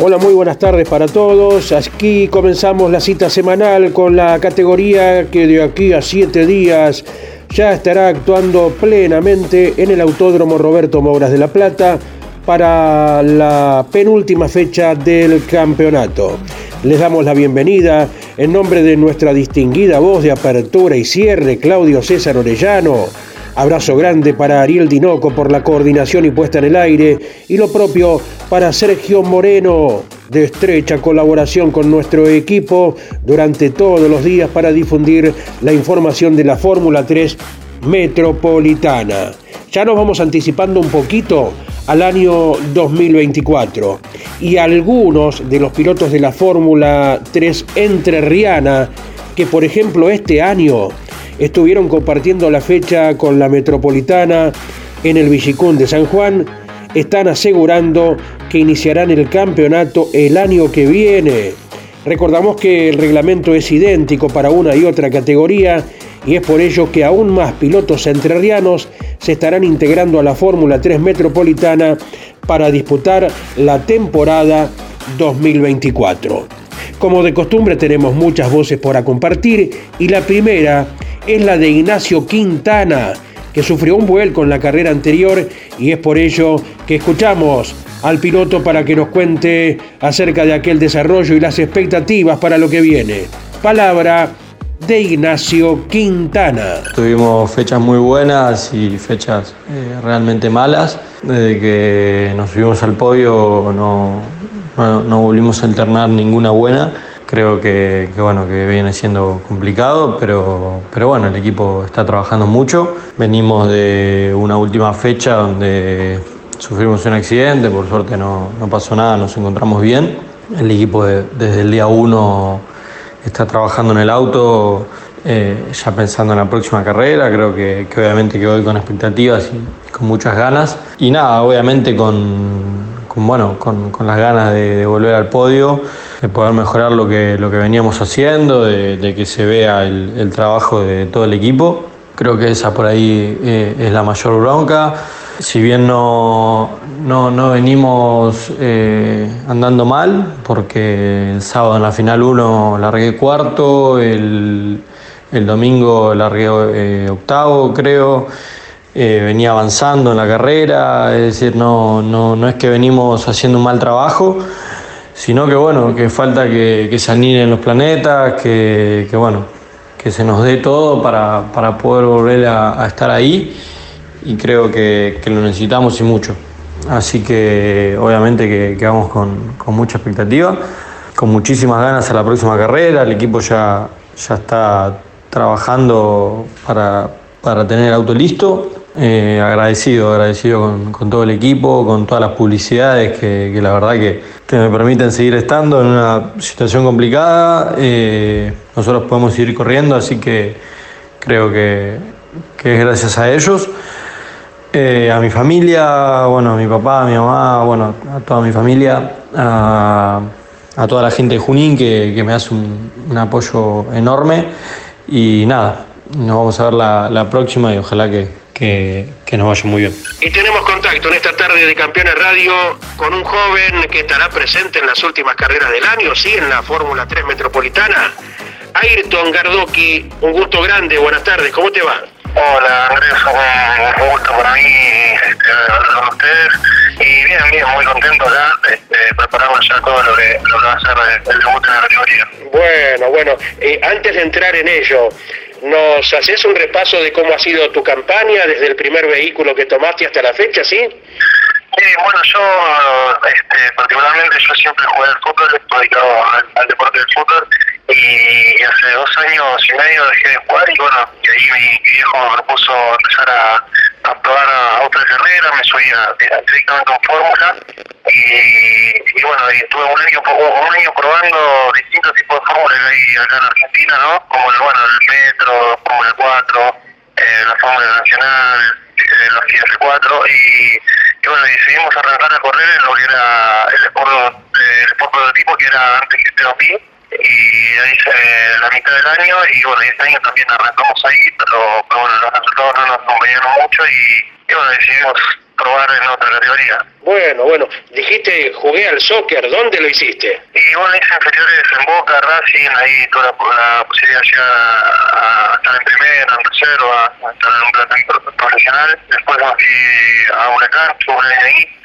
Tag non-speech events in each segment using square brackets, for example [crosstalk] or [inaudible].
Hola, muy buenas tardes para todos. Aquí comenzamos la cita semanal con la categoría que de aquí a siete días ya estará actuando plenamente en el Autódromo Roberto Mouras de la Plata para la penúltima fecha del campeonato. Les damos la bienvenida en nombre de nuestra distinguida voz de apertura y cierre, Claudio César Orellano Abrazo grande para Ariel Dinoco por la coordinación y puesta en el aire y lo propio para Sergio Moreno de estrecha colaboración con nuestro equipo durante todos los días para difundir la información de la Fórmula 3 metropolitana. Ya nos vamos anticipando un poquito al año 2024 y algunos de los pilotos de la Fórmula 3 entrerriana que por ejemplo este año estuvieron compartiendo la fecha con la Metropolitana en el Villicún de San Juan, están asegurando que iniciarán el campeonato el año que viene. Recordamos que el reglamento es idéntico para una y otra categoría y es por ello que aún más pilotos entrerrianos se estarán integrando a la Fórmula 3 Metropolitana para disputar la temporada 2024. Como de costumbre tenemos muchas voces por compartir y la primera es la de Ignacio Quintana, que sufrió un vuelco en la carrera anterior y es por ello que escuchamos al piloto para que nos cuente acerca de aquel desarrollo y las expectativas para lo que viene. Palabra de Ignacio Quintana. Tuvimos fechas muy buenas y fechas eh, realmente malas. Desde que nos subimos al podio no, no volvimos a alternar ninguna buena creo que, bueno, que viene siendo complicado, pero, pero bueno, el equipo está trabajando mucho. Venimos de una última fecha donde sufrimos un accidente, por suerte no, pasó nada, nos encontramos bien. El equipo desde el día uno está trabajando en el auto, eh, ya pensando en la próxima carrera, creo que, obviamente que voy con expectativas y con muchas ganas. Y nada, obviamente con, bueno, con, las ganas de volver al podio de poder mejorar lo que, lo que veníamos haciendo, de, que se vea el, trabajo de todo el equipo. Creo que esa por ahí eh, es la mayor bronca. Si bien no, no, venimos eh, andando mal, porque el sábado en la final 1 largué cuarto, el, el domingo largué eh, octavo, creo. venía avanzando en la carrera, es decir, no, no, no es que venimos haciendo un mal trabajo, sino que bueno, que falta que, se alineen los planetas, que, bueno, que se nos dé todo para, poder volver a, estar ahí y creo que, lo necesitamos y mucho. Así que obviamente que, vamos con, mucha expectativa, con muchísimas ganas a la próxima carrera, el equipo ya, ya está trabajando para, para tener el auto listo eh, agradecido, agradecido con, todo el equipo, con todas las publicidades que, la verdad que, me permiten seguir estando en una situación complicada. Eh, nosotros podemos seguir corriendo, así que creo que, es gracias a ellos. Eh, a mi familia, bueno, a mi papá, a mi mamá, bueno, a toda mi familia, a, toda la gente de Junín que, me hace un, apoyo enorme. Y nada, nos vamos a ver la, la próxima y ojalá que, que, nos vaya muy bien. Y tenemos contacto en esta tarde de Campeones Radio con un joven que estará presente en las últimas carreras del año, sí, en la Fórmula 3 Metropolitana. Ayrton Gardoki, un gusto grande, buenas tardes, ¿cómo te va? Hola Andrés, un gusto para mí este, hablar con ustedes y bien, bien, muy contento acá, este, preparando ya todo lo que, lo que va a ser el debut de la categoría. Bueno, bueno, eh, antes de entrar en ello, ¿Nos haces un repaso de cómo ha sido tu campaña desde el primer vehículo que tomaste hasta la fecha, sí? Sí, bueno, yo este, particularmente yo siempre jugué al fútbol, estoy dedicado al, deporte del fútbol y hace dos años y medio dejé de jugar y bueno, y ahí mi, viejo me propuso empezar a, a probar autos de carrera, me subía directamente con fórmula y, y, bueno, y estuve un año, un año probando distintos tipos de fórmulas hay acá en Argentina, ¿no? Como el, bueno, el Metro, Fórmula 4, eh, la Fórmula Nacional, eh, los IR4 y, y, bueno, decidimos arrancar a correr en lo que era el Sport, eh, el sport prototipo que era antes que TOP y ahí hice la mitad del año y bueno, este año también arrancamos ahí, pero, pero bueno, los resultados no nos acompañaron mucho y bueno, decidimos probar en otra categoría. Bueno, bueno, dijiste jugué al soccer, ¿dónde lo hiciste? Y bueno, hice inferiores en Boca, Racing, ahí tuve la, la posibilidad de llegar a, a, estar en primera, en reserva, a estar en un plantel profesional. Después me fui a Huracán, jugué ahí,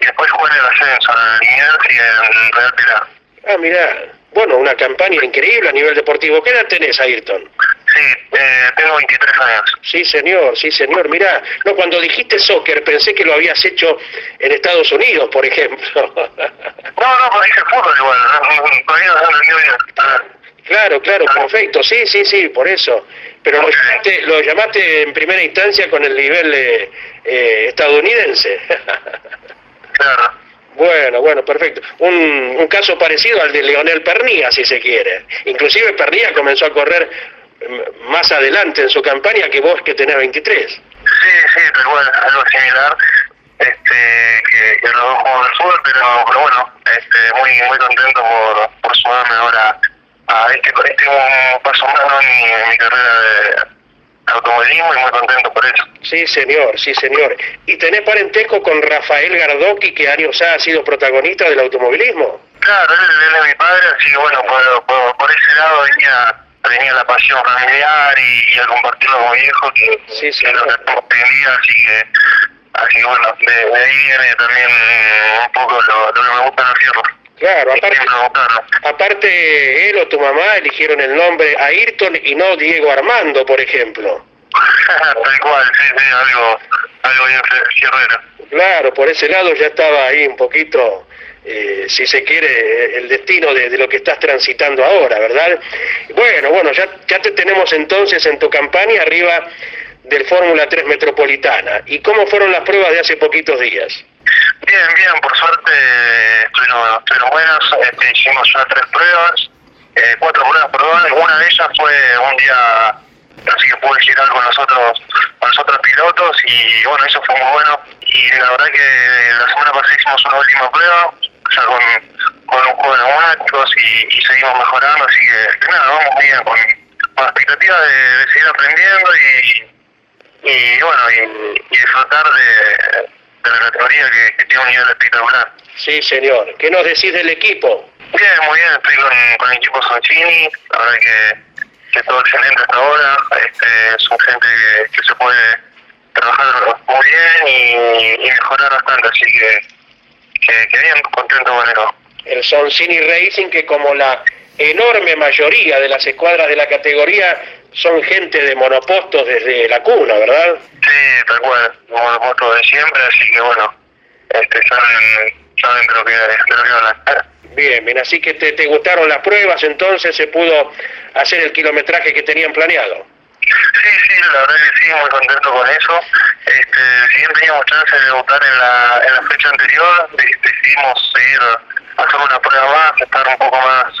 y después jugué en el ascenso, en el Liniers y en Real Pilar. Ah, mirá, bueno, una campaña increíble a nivel deportivo. ¿Qué edad tenés, Ayrton? Sí, eh, tengo 23 años. Sí, señor, sí, señor. Mirá, no, cuando dijiste soccer pensé que lo habías hecho en Estados Unidos, por ejemplo. [laughs] no, no, pero dije fútbol igual, todavía no entendido bien. Claro, claro, perfecto. Sí, sí, sí, por eso. Pero lo llamaste, lo llamaste en primera instancia con el nivel eh, eh, estadounidense. [laughs] claro. Bueno, bueno, perfecto. Un, un, caso parecido al de Leonel Pernía, si se quiere. Inclusive Pernía comenzó a correr más adelante en su campaña que vos que tenés 23. Sí, sí, pero bueno, algo similar, este, que, que los dos jugamos al fútbol, pero, pero bueno, este, muy muy contento por, por sumarme ahora a este, este un paso más en, en mi carrera de automovilismo y muy contento por eso. Sí, señor, sí, señor. ¿Y tenés parentesco con Rafael Gardocki, que años ha sido protagonista del automovilismo? Claro, él, él es mi padre, así que bueno, por, por, por ese lado venía tenía la pasión familiar y, y al compartirlo con mi que, sí, sí, que lo entendía, así que así que bueno, de, de ahí viene también un poco lo, lo que me gusta fierros. Claro, aparte, aparte él o tu mamá eligieron el nombre Ayrton y no Diego Armando, por ejemplo. [laughs] Tal cual, sí, sí, algo, algo bien. Claro, por ese lado ya estaba ahí un poquito, eh, si se quiere, el destino de, lo que estás transitando ahora, ¿verdad? Bueno, bueno, ya, te tenemos entonces en tu campaña arriba del Fórmula 3 Metropolitana. ¿Y cómo fueron las pruebas de hace poquitos días? Bien, bien, por suerte estuvieron, estuvieron buenas, este, hicimos ya tres pruebas, eh, cuatro pruebas, perdón, una de ellas fue un día así que pude girar con los otros con los otros pilotos y bueno eso fue muy bueno y la verdad que la semana pasada hicimos una última prueba ya con, con un juego de neumáticos y, y seguimos mejorando así que, que nada vamos bien con, con la expectativa de, de seguir aprendiendo y y bueno y, y disfrutar de, de la categoría que, que tiene un nivel espectacular Sí, señor. ¿Qué nos decís del equipo? Bien, muy bien, estoy con, con el equipo Soncini, la verdad que, que todo excelente hasta ahora, este, son gente que, que se puede trabajar muy bien y, y mejorar bastante, así que, que, que, bien, contento con eso. El Soncini Racing, que como la enorme mayoría de las escuadras de la categoría son gente de monopostos desde la cuna, ¿verdad? Sí, tal cual, monopostos de siempre, así que bueno, este, saben saben de lo que, de lo que hablan. [laughs] Bien, bien, así que te, te, gustaron las pruebas, entonces se pudo hacer el kilometraje que tenían planeado. Sí, sí, la verdad que sí, muy contento con eso. Este, si bien teníamos chance de debutar en la, en la fecha anterior, decidimos seguir hacer una prueba más, estar un poco más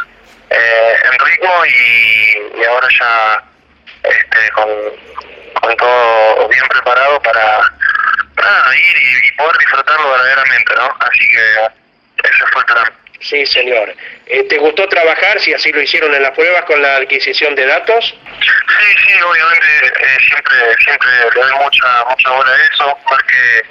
eh, en ritmo y, y ahora ya este, con, con todo bien preparado para para ir y, y, poder disfrutarlo verdaderamente, ¿no? Así que ese fue el plan. Sí, señor. Eh, ¿Te gustó trabajar, si así lo hicieron en las pruebas, con la adquisición de datos? Sí, sí, obviamente eh, siempre siempre le doy mucha mucha bola a eso, porque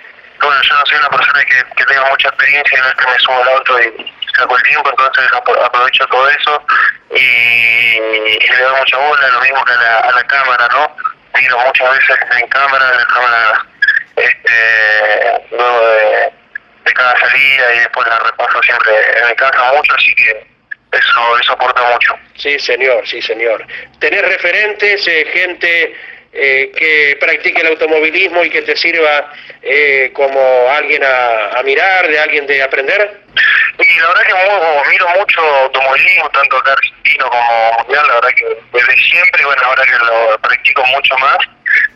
bueno, yo no soy una persona que, que tenga mucha experiencia, no es que me subo al auto y saco el tiempo, entonces aprovecho todo eso y, le doy mucha bola, lo mismo que a la, a la cámara, ¿no? Miro muchas veces en cámara, la cámara este, luego de, de, cada salida y después la repaso siempre en mi casa mucho, así que eso, eso aporta mucho. Sí, señor, sí, señor. ¿Tener referentes, eh, gente eh, que practique el automovilismo y que te sirva eh, como alguien a, a, mirar, de alguien de aprender? Y la verdad que miro mucho automovilismo, tanto acá argentino como mundial, la verdad que desde siempre, bueno, ahora que lo practico mucho más,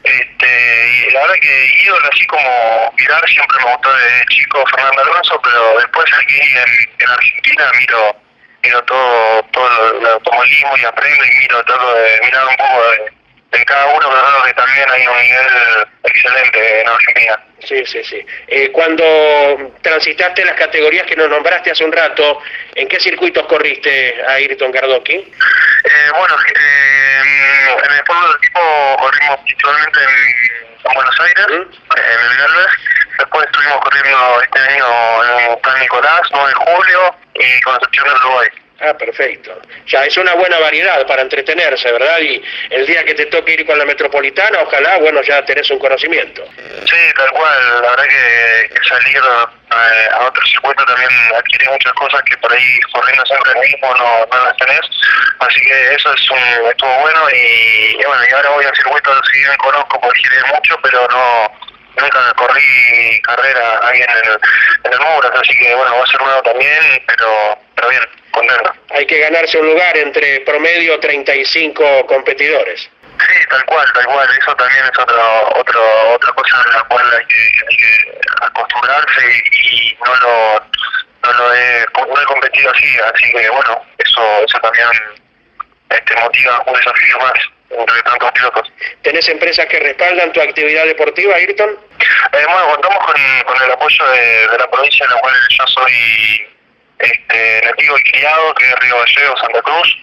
Este, y la verdad que ídolo así como mirar siempre me gustó de chico Fernando Alonso, pero después aquí en, en Argentina miro miro todo todo el automovilismo y aprendo y miro todo de mirar un poco de en cada uno, pero que también hay un nivel excelente en Argentina. Sí, sí, sí. Eh, cuando transitaste las categorías que nos nombraste hace un rato, ¿en qué circuitos corriste a Ayrton Gardoki? Eh, bueno, eh, en el pueblo del tipo corrimos principalmente en, Buenos Aires, en el Galvez. Después estuvimos corriendo este año en San Nicolás, 9 de julio, y Concepción del Uruguay. Ah, perfecto. Ya es una buena variedad para entretenerse, ¿verdad? Y el día que te toque ir con la metropolitana, ojalá, bueno, ya tenés un conocimiento. Sí, tal cual. La verdad que, salir eh, a, otro circuito también adquiere muchas cosas que por ahí corriendo siempre el mismo no, no las tenés. Así que eso es un, estuvo bueno y, bueno, y ahora voy al circuito, si bien conozco, porque giré mucho, pero no nunca corrí carrera ahí en el, en el Muras, así que bueno, va a ser nuevo también, pero, pero bien, Hay que ganarse un lugar entre promedio 35 competidores. Sí, tal cual, tal cual. Eso también es otro, otro, otra cosa a la cual hay que, acostumbrarse y, no lo no lo he, no he competido así, así que bueno, eso eso también este motiva un desafío más entre tantos pilotos. ¿Tenés empresas que respaldan tu actividad deportiva, Ayrton? Eh, bueno, contamos con, con el apoyo de, de, la provincia en la cual yo soy este, nativo y criado, que es Río Gallegos, Santa Cruz.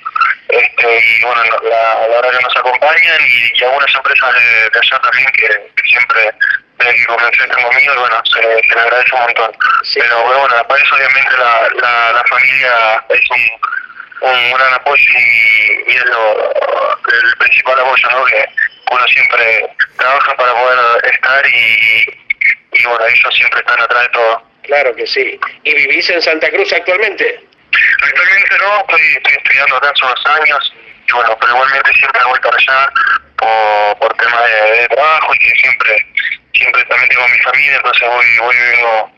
Este, y bueno, la, la, verdad que nos acompañan y, algunas empresas de, allá también que, siempre desde que comencé tengo conmigo y bueno, se, se le agradece un montón. Pero bueno, para eso obviamente la, la, la familia es un un gran apoyo y, es lo, el principal apoyo, ¿no? Que uno siempre trabaja para poder estar y, y bueno, ellos siempre están atrás de todo. Claro que sí. ¿Y vivís en Santa Cruz actualmente? Actualmente no, estoy, estoy estudiando acá hace unos años y bueno, pero igualmente siempre voy para allá por, por temas de, trabajo y que siempre siempre también tengo mi familia, entonces voy, voy viviendo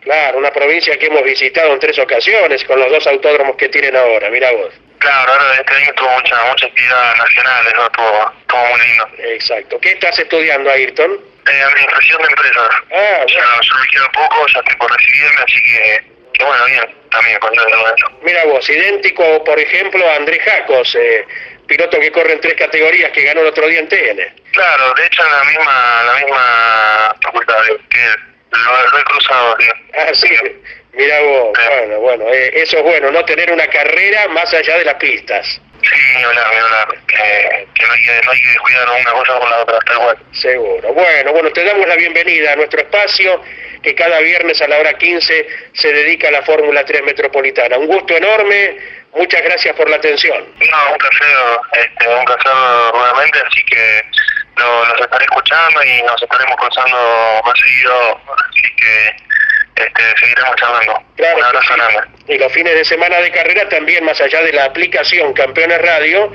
Claro, una provincia que hemos visitado en tres ocasiones con los dos autódromos que tienen ahora, mira vos. Claro, ahora este año tuvo mucha, mucha actividad nacional, eso estuvo, muy lindo. Exacto. ¿Qué estás estudiando, Ayrton? Eh, administración de empresas. Ah, ya, yo me quedo poco, ya estoy por recibirme, así que, que bueno, bien, también contento de eso. Mira vos, idéntico, por ejemplo, a Andrés Jacos, eh, piloto que corre en tres categorías, que ganó el otro día en TN. Claro, de hecho en la misma, la misma facultad que lo, he cruzado, tío. Ah, sí. Mira vos, bueno, bueno, eh, eso es bueno, no tener una carrera más allá de las pistas. Sí, ni hablar, que, que no, hay que, no hay que cuidar una cosa con la otra, está igual. Seguro. Bueno, bueno, te damos la bienvenida a nuestro espacio que cada viernes a la hora 15 se dedica a la Fórmula 3 Metropolitana. Un gusto enorme, muchas gracias por la atención. No, un placer, este, un placer nuevamente, así que lo, los estaré escuchando y nos estaremos cruzando más seguido, así que este, seguiremos charlando. Claro, Un abrazo Y los fines de semana de carrera también, más allá de la aplicación Campeones Radio,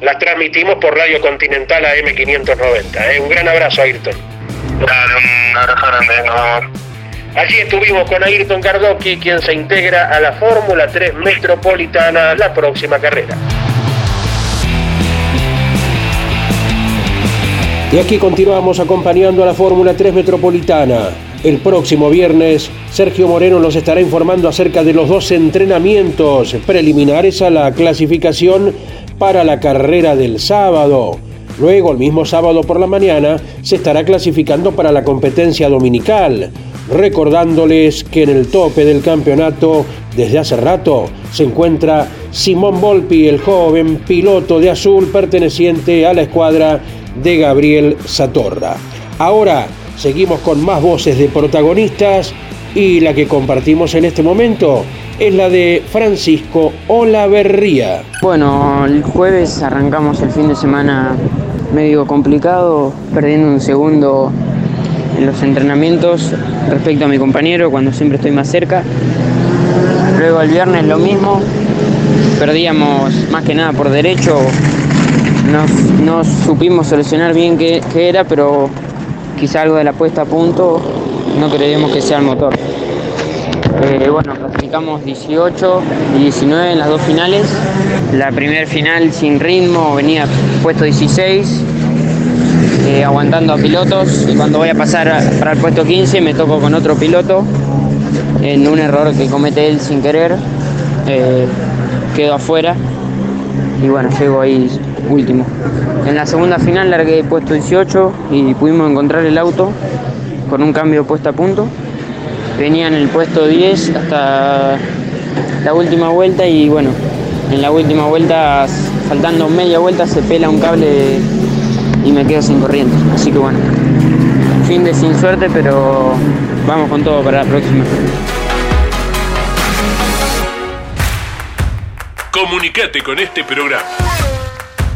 las transmitimos por Radio Continental AM590. ¿eh? Un gran abrazo, Ayrton. Dale, un abrazo grande, nos Allí estuvimos con Ayrton Cardoqui, quien se integra a la Fórmula 3 Metropolitana la próxima carrera. Y aquí continuamos acompañando a la Fórmula 3 Metropolitana. El próximo viernes, Sergio Moreno nos estará informando acerca de los dos entrenamientos preliminares a la clasificación para la carrera del sábado. Luego, el mismo sábado por la mañana, se estará clasificando para la competencia dominical, recordándoles que en el tope del campeonato, desde hace rato, se encuentra Simón Volpi, el joven piloto de azul perteneciente a la escuadra de Gabriel Satorra. Ahora seguimos con más voces de protagonistas y la que compartimos en este momento es la de Francisco Olaverría. Bueno, el jueves arrancamos el fin de semana medio complicado, perdiendo un segundo en los entrenamientos respecto a mi compañero cuando siempre estoy más cerca. Luego el viernes lo mismo, perdíamos más que nada por derecho no, supimos solucionar bien qué, era, pero quizá algo de la puesta a punto no creemos que sea el motor. Eh, bueno, clasificamos 18 y 19 en las dos finales. La primera final sin ritmo venía puesto 16 eh, aguantando a pilotos y cuando voy a pasar para el puesto 15 me toco con otro piloto en un error que comete él sin querer. Eh, quedo afuera y bueno, llego ahí último. En la segunda final largué puesto 18 y pudimos encontrar el auto con un cambio puesto a punto. Venía en el puesto 10 hasta la última vuelta y bueno, en la última vuelta, faltando media vuelta, se pela un cable y me quedo sin corriente. Así que bueno, fin de sin suerte, pero vamos con todo para la próxima. Comunicate con este programa.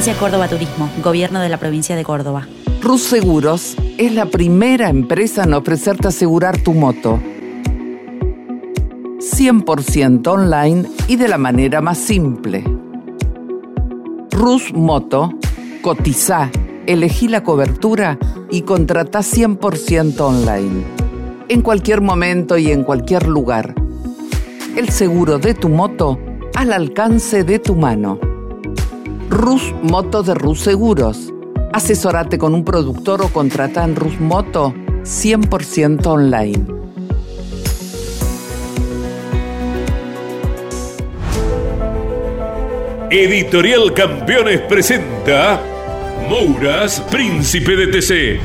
Agencia Córdoba Turismo, Gobierno de la Provincia de Córdoba. Rus Seguros es la primera empresa en ofrecerte asegurar tu moto. 100% online y de la manera más simple. Rus Moto, cotiza, elegí la cobertura y contrata 100% online. En cualquier momento y en cualquier lugar. El seguro de tu moto al alcance de tu mano. Rus Moto de Rus Seguros. Asesorate con un productor o contrata en Rus Moto 100% online. Editorial Campeones presenta Mouras, Príncipe de TC.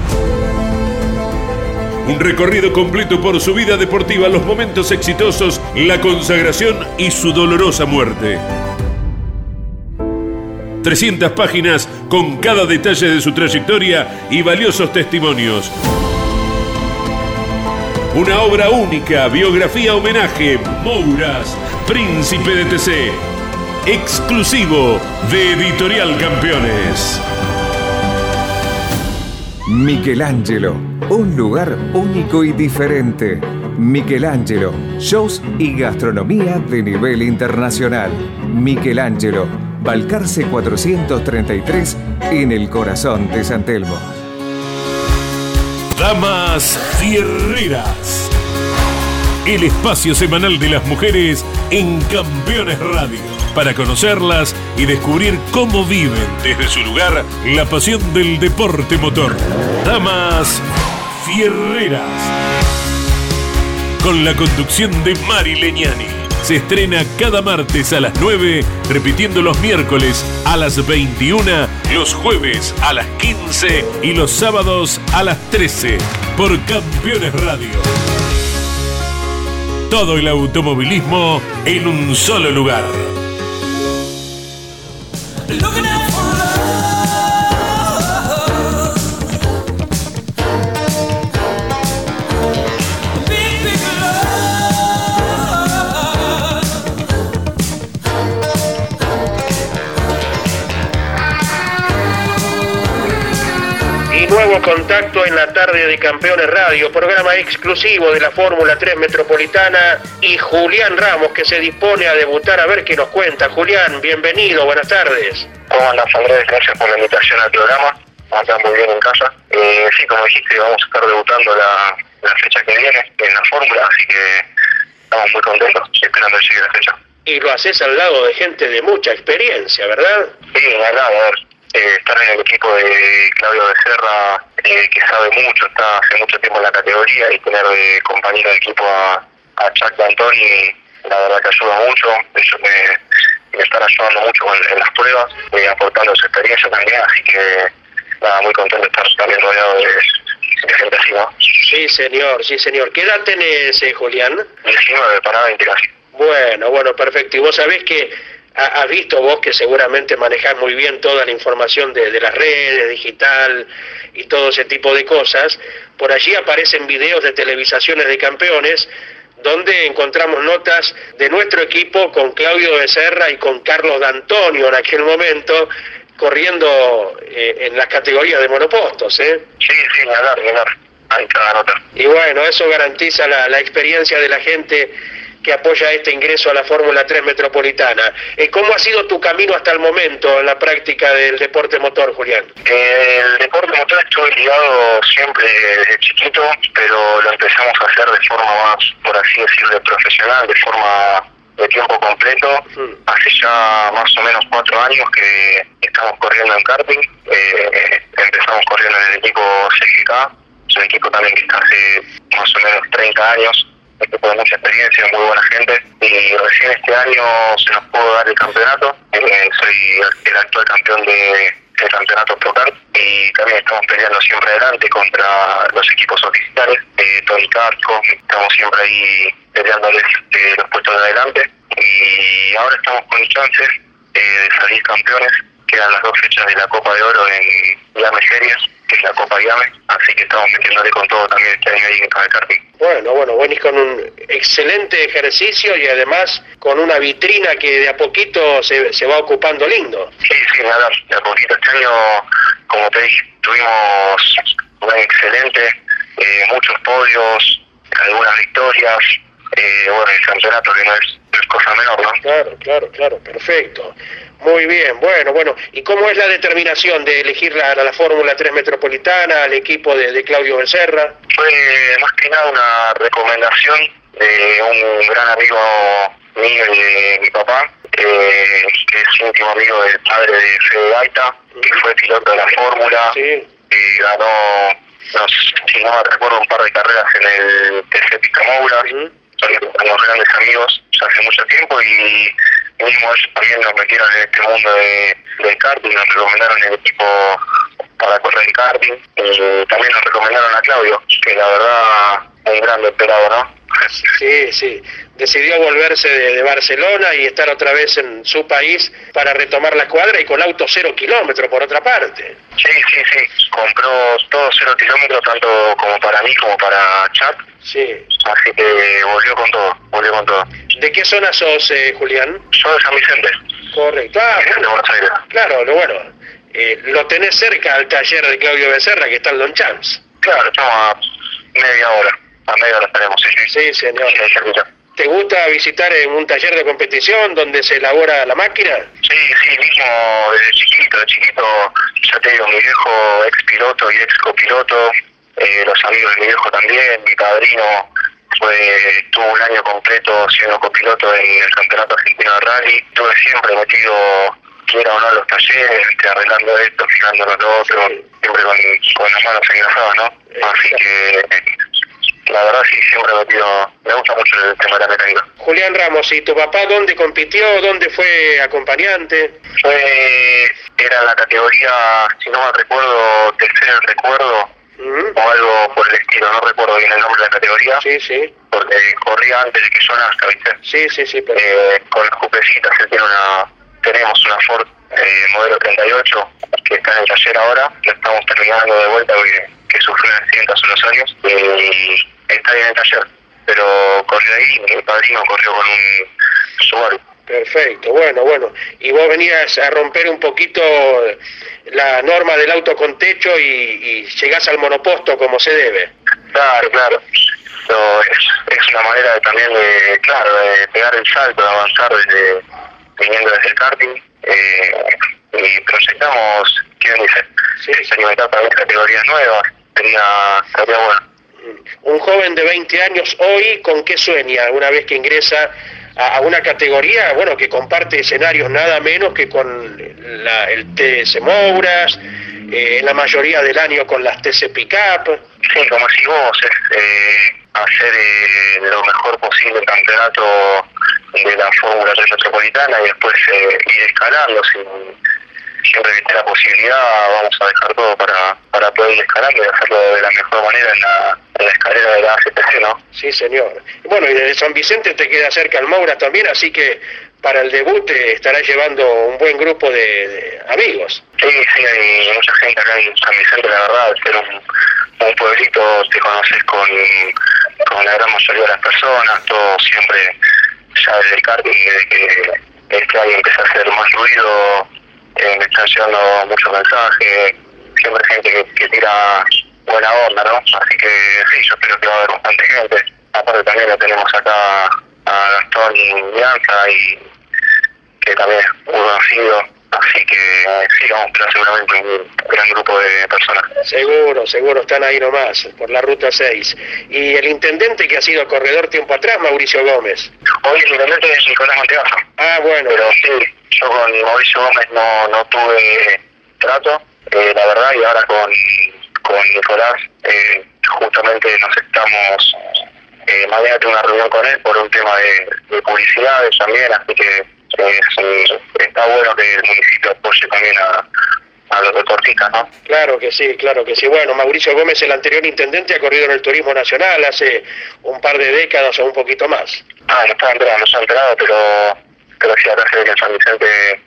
Un recorrido completo por su vida deportiva, los momentos exitosos, la consagración y su dolorosa muerte. 300 páginas con cada detalle de su trayectoria y valiosos testimonios. Una obra única, biografía homenaje, Mouras, Príncipe de TC. Exclusivo de Editorial Campeones. Michelangelo, un lugar único y diferente. Michelangelo, shows y gastronomía de nivel internacional. Michelangelo, Balcarce 433 en el corazón de San Telmo. Damas Fierreras. El espacio semanal de las mujeres en Campeones Radio. Para conocerlas y descubrir cómo viven desde su lugar la pasión del deporte motor. Damas Fierreras. Con la conducción de Mari Leñani se estrena cada martes a las 9, repitiendo los miércoles a las 21, los jueves a las 15 y los sábados a las 13 por Campeones Radio. Todo el automovilismo en un solo lugar. Nuevo contacto en la tarde de Campeones Radio, programa exclusivo de la Fórmula 3 Metropolitana y Julián Ramos que se dispone a debutar a ver qué nos cuenta. Julián, bienvenido, buenas tardes. ¿Cómo andas, Andrés? Gracias por la invitación al programa. Acá muy bien en casa. Eh, sí, como dijiste, vamos a estar debutando la, la fecha que viene en la Fórmula, así que estamos muy contentos esperando el la fecha. Y lo haces al lado de gente de mucha experiencia, ¿verdad? Sí, verdad, a ver, eh, estar en el equipo de Claudio Becerra, eh, que sabe mucho, está hace mucho tiempo en la categoría, y tener de compañero de equipo a, a Chuck D'Antoni, la verdad que ayuda mucho, ellos me, me están ayudando mucho en, en las pruebas, eh, aportando su experiencia también, así que nada, muy contento de estar también rodeado de, de gente así, ¿no? Sí, señor, sí, señor. ¿Qué edad tenés, eh, Julián? 19 para 20 casi. Bueno, bueno, perfecto. Y vos sabés que has visto vos que seguramente manejás muy bien toda la información de, de las redes, digital y todo ese tipo de cosas. Por allí aparecen videos de televisaciones de campeones donde encontramos notas de nuestro equipo con Claudio Becerra y con Carlos D'Antonio en aquel momento, corriendo eh, en las categorías de monopostos. ¿eh? Sí, sí, ganar, ganar. Ahí está la nota. Y bueno, eso garantiza la, la experiencia de la gente que apoya este ingreso a la Fórmula 3 Metropolitana. Eh, ¿Cómo ha sido tu camino hasta el momento en la práctica del deporte motor, Julián? Eh, el deporte motor estuve ligado siempre desde chiquito, pero lo empezamos a hacer de forma más, por así decirlo, profesional, de forma de tiempo completo. Mm. Hace ya más o menos cuatro años que estamos corriendo en karting. Eh, empezamos corriendo en el equipo CGK, es un equipo también que está hace más o menos 30 años, equipo de mucha experiencia, muy buena gente. Y recién este año se nos pudo dar el campeonato. Eh, soy el actual campeón de, del campeonato Procar y también estamos peleando siempre adelante contra los equipos oficiales, eh, Tony Casco, estamos siempre ahí peleándoles eh, los puestos de adelante. Y ahora estamos con chances eh, de salir campeones, quedan las dos fechas de la Copa de Oro en Llame Series, que es la Copa Llame, así que estamos metiéndole con todo también este año ahí en el karting. Bueno, bueno, venís con un excelente ejercicio y además con una vitrina que de a poquito se, se va ocupando lindo. Sí, sí, nada, de a poquito este año, como te dije, tuvimos un excelente, eh, muchos podios, algunas victorias, eh, bueno, el campeonato que no es, no es cosa menor, ¿no? Claro, claro, claro, perfecto. Muy bien, bueno, bueno. ¿Y cómo es la determinación de elegir la, la Fórmula 3 Metropolitana, al equipo de, de Claudio Becerra? Fue más que nada una recomendación de un gran amigo mío y de mi papá, eh, que es íntimo amigo del padre de Fede Gaita, que fue piloto de la Fórmula Sí, y ganó, no si no recuerdo, un par de carreras en el TC Picamoura. Unos grandes amigos hace mucho tiempo y mismo también nos metieron en este mundo de, del karting, nos recomendaron el equipo para correr en karting y también nos recomendaron a Claudio, que la verdad un gran esperado, ¿no? sí, sí. Decidió volverse de, de Barcelona y estar otra vez en su país para retomar la escuadra y con auto cero kilómetros por otra parte. Sí, sí, sí, compró todo cero kilómetros tanto como para mí como para Chat, Sí. así que volvió con todo, volvió con todo. ¿De qué zona sos, eh, Julián? Yo de San Vicente, Correcto. Ah, de Buenos Aires. claro, lo bueno. eh, lo tenés cerca al taller de Claudio Becerra que está en Longchamps. Claro, estamos a media hora, a media hora estaremos, sí, sí. Sí, señor. Sí. ¿Te gusta visitar en un taller de competición donde se elabora la máquina? Sí, sí, mismo desde chiquito, de chiquito, ya te digo, mi viejo ex piloto y ex copiloto, eh, los amigos de mi viejo también, mi padrino fue, tuvo un año completo siendo copiloto en el Campeonato Argentino de Rally, estuve siempre metido, quiera o no, los talleres, arreglando esto, fijando lo otro, siempre con, con las manos engrasadas, ¿no? Así que, la verdad sí, siempre metido, me gusta mucho el tema de la mecánica. Julián Ramos, ¿y tu papá dónde compitió? ¿Dónde fue acompañante? Fue, era la categoría, si no me recuerdo, tercer recuerdo o algo por el estilo, no recuerdo bien el nombre de la categoría, Sí, sí. porque corría antes de que yo nazca, ¿viste? Sí, sí, sí, pero... Eh, con las cupecitas, él tiene una, tenemos una Ford eh, modelo 38 que está en el taller ahora, la estamos terminando de vuelta porque que sufrió un accidente hace unos años está ahí en el taller, pero corrió ahí, mi padrino corrió con un Subaru. Perfecto, bueno, bueno. Y vos venías a romper un poquito la norma del auto con techo y, y llegás al monoposto como se debe. Claro, claro. Es, es una manera de, también de, claro, de pegar el salto, de avanzar desde, viniendo desde el karting. Eh, y proyectamos, ¿quién dice? Sí. Experimentar también categorías nuevas. Sería, sería bueno. Un joven de 20 años hoy, ¿con qué sueña una vez que ingresa a, una categoría, bueno, que comparte escenarios nada menos que con la, el TS Mouras, eh, la mayoría del año con las TC Pickup? Sí, como decís vos, es eh, hacer eh, lo mejor posible el campeonato de la Fórmula 3 Metropolitana y después eh, ir escalando. Sin, siempre que esté la posibilidad, vamos a dejar todo para, para poder ir escalando y hacerlo de la mejor manera en la, en la escalera de la ACTC, ¿no? Sí, señor. Bueno, y desde San Vicente te queda cerca el Mouras también, así que para el debut te estarás llevando un buen grupo de, de amigos. Sí, sí, hay mucha gente acá en San Vicente, la verdad, al ser un, un pueblito, te conoces con con la gran mayoría de las personas, todo siempre ya desde el karting, desde que este año empieza a hacer más ruido, eh, me están llegando muchos mensajes, siempre gente que, que tira buena onda, ¿no? Así que sí, yo espero que va a haber bastante gente. Aparte también lo tenemos acá a Gastón Bianca y que también es muy conocido. Así que sí, vamos a seguramente un gran grupo de personas. Seguro, seguro, están ahí nomás, por la ruta 6. Y el intendente que ha sido corredor tiempo atrás, Mauricio Gómez. Hoy el intendente es Nicolás Montegazo. Ah, bueno. Pero sí, yo con Mauricio Gómez no, no tuve trato, eh, la verdad, y ahora con, con Nicolás eh, justamente nos estamos, eh, mañana tengo una reunión con él por un tema de, de publicidades también, así que eh, está bueno que el municipio apoye también a, a los deportistas, ¿no? Claro que sí, claro que sí. Bueno, Mauricio Gómez, el anterior intendente, ha corrido en el turismo nacional hace un par de décadas o un poquito más. Ah, no estaba enterado, no estaba enterado, pero, ve que en San Vicente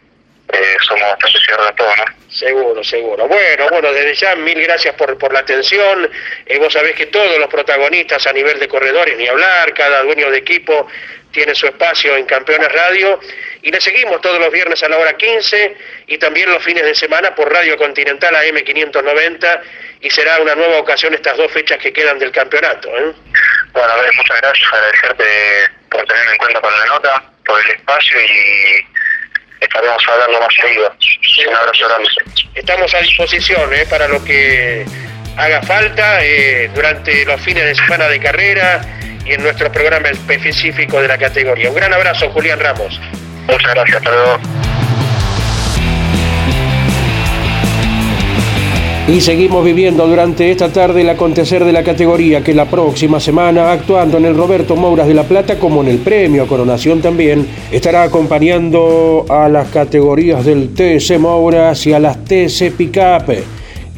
eh, somos bastante ciertos de todo, ¿no? Seguro, seguro. Bueno, bueno, desde ya mil gracias por, por la atención. Eh, vos sabés que todos los protagonistas a nivel de corredores, ni hablar, cada dueño de equipo tiene su espacio en Campeones Radio y le seguimos todos los viernes a la hora 15 y también los fines de semana por Radio Continental AM590 y será una nueva ocasión estas dos fechas que quedan del campeonato. ¿eh? Bueno, a ver, muchas gracias, agradecerte por tenerme en cuenta para la nota, por el espacio y estaremos hablando más seguido. Un abrazo grande. Estamos a disposición ¿eh? para lo que haga falta eh, durante los fines de semana de carrera y en nuestro programa específico de la categoría. Un gran abrazo, Julián Ramos. Muchas gracias, hasta luego. Y seguimos viviendo durante esta tarde el acontecer de la categoría que la próxima semana, actuando en el Roberto Mouras de La Plata como en el premio Coronación también, estará acompañando a las categorías del TC Mouras y a las TC Pickup.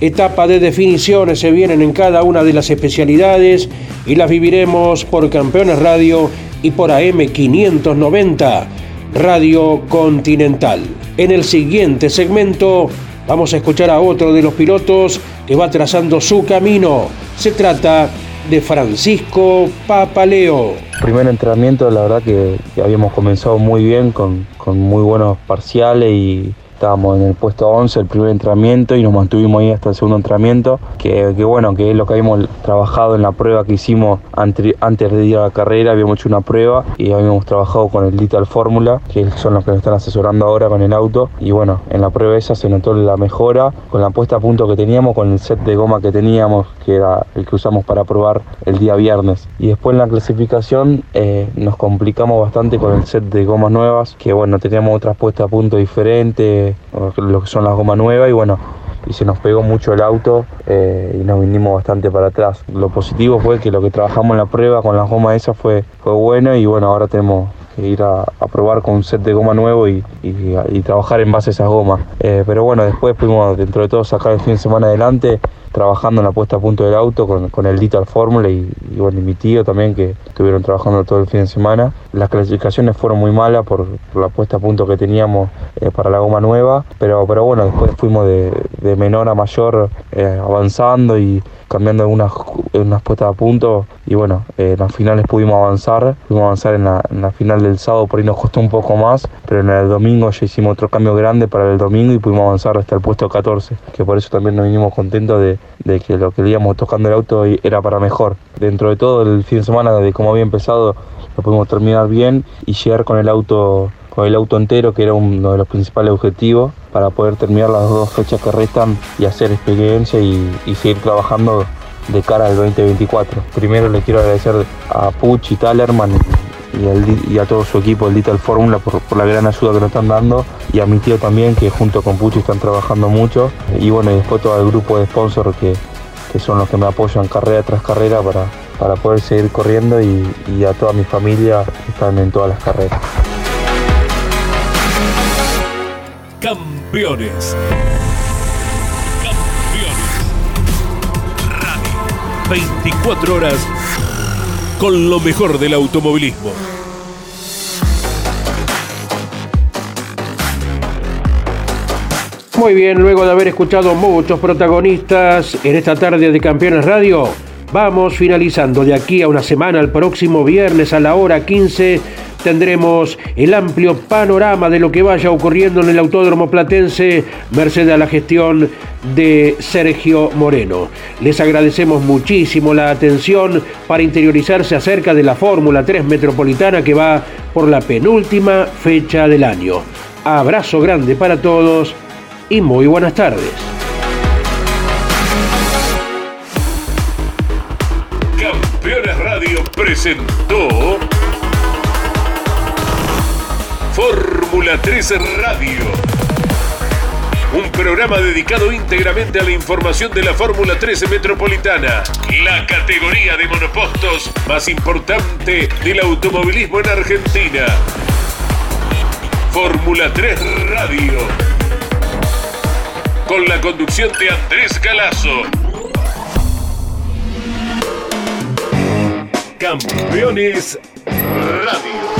Etapa de definiciones se vienen en cada una de las especialidades y las viviremos por Campeones Radio y por AM590, Radio Continental. En el siguiente segmento vamos a escuchar a otro de los pilotos que va trazando su camino. Se trata de Francisco Papaleo. Primer entrenamiento, la verdad que, habíamos comenzado muy bien, con, con muy buenos parciales y estábamos en el puesto 11 el primer entrenamiento y nos mantuvimos ahí hasta el segundo entrenamiento, que, que bueno, que es lo que habíamos trabajado en la prueba que hicimos antes, de ir a la carrera, habíamos hecho una prueba y habíamos trabajado con el Digital Fórmula, que son los que nos están asesorando ahora con el auto, y bueno, en la prueba esa se notó la mejora con la puesta a punto que teníamos, con el set de goma que teníamos, que era el que usamos para probar el día viernes. Y después en la clasificación eh, nos complicamos bastante con el set de gomas nuevas, que bueno, teníamos otras puestas a punto diferentes, lo que son las gomas nuevas y bueno, y se nos pegó mucho el auto eh, y nos vinimos bastante para atrás. Lo positivo fue que lo que trabajamos en la prueba con las gomas esas fue, fue bueno y bueno, ahora tenemos que ir a, probar con un set de goma nuevo y, y- y trabajar en base a esas gomas. Eh, pero bueno, después pudimos dentro de todo sacar el fin de semana adelante trabajando en la puesta a punto del auto con, con el Digital Fórmula y, bueno, y mi tío también que estuvieron trabajando todo el fin de semana. Las clasificaciones fueron muy malas por, por la puesta a punto que teníamos eh, para la goma nueva, pero, pero bueno, después fuimos de, de menor a mayor eh, avanzando y cambiando algunas, unas puestas a punto y bueno, eh, en las finales pudimos avanzar, pudimos avanzar en la, final del sábado, por ahí nos costó un poco más, pero en el domingo ya hicimos otro cambio grande para el domingo y pudimos avanzar hasta el puesto 14, que por eso también nos vinimos contentos de, de que lo que le íbamos tocando el auto era para mejor. Dentro de todo el fin de semana, de cómo había empezado, lo pudimos terminar bien y llegar con el auto con el auto entero, que era uno de los principales objetivos, para poder terminar las dos fechas que restan y hacer experiencia y, y seguir trabajando de cara al 2024. Primero le quiero agradecer a Puch y Talerman y, a todo su equipo, el Digital Fórmula, por, por la gran ayuda que nos están dando, y a mi tío también, que junto con Puch están trabajando mucho, y bueno, y después todo el grupo de sponsors que, que son los que me apoyan carrera tras carrera para, para poder seguir corriendo y, y a toda mi familia que están en todas las carreras. Campeones. Campeones. Radio. 24 horas con lo mejor del automovilismo. Muy bien, luego de haber escuchado muchos protagonistas en esta tarde de Campeones Radio, Vamos finalizando de aquí a una semana, el próximo viernes a la hora 15 tendremos el amplio panorama de lo que vaya ocurriendo en el Autódromo Platense, merced a la gestión de Sergio Moreno. Les agradecemos muchísimo la atención para interiorizarse acerca de la Fórmula 3 Metropolitana que va por la penúltima fecha del año. Abrazo grande para todos y muy buenas tardes. Campeones Radio presentó Fórmula 13 Radio. Un programa dedicado íntegramente a la información de la Fórmula 13 Metropolitana, la categoría de monopostos más importante del automovilismo en Argentina. Fórmula 3 Radio. Con la conducción de Andrés Galazo. Campeones Radio.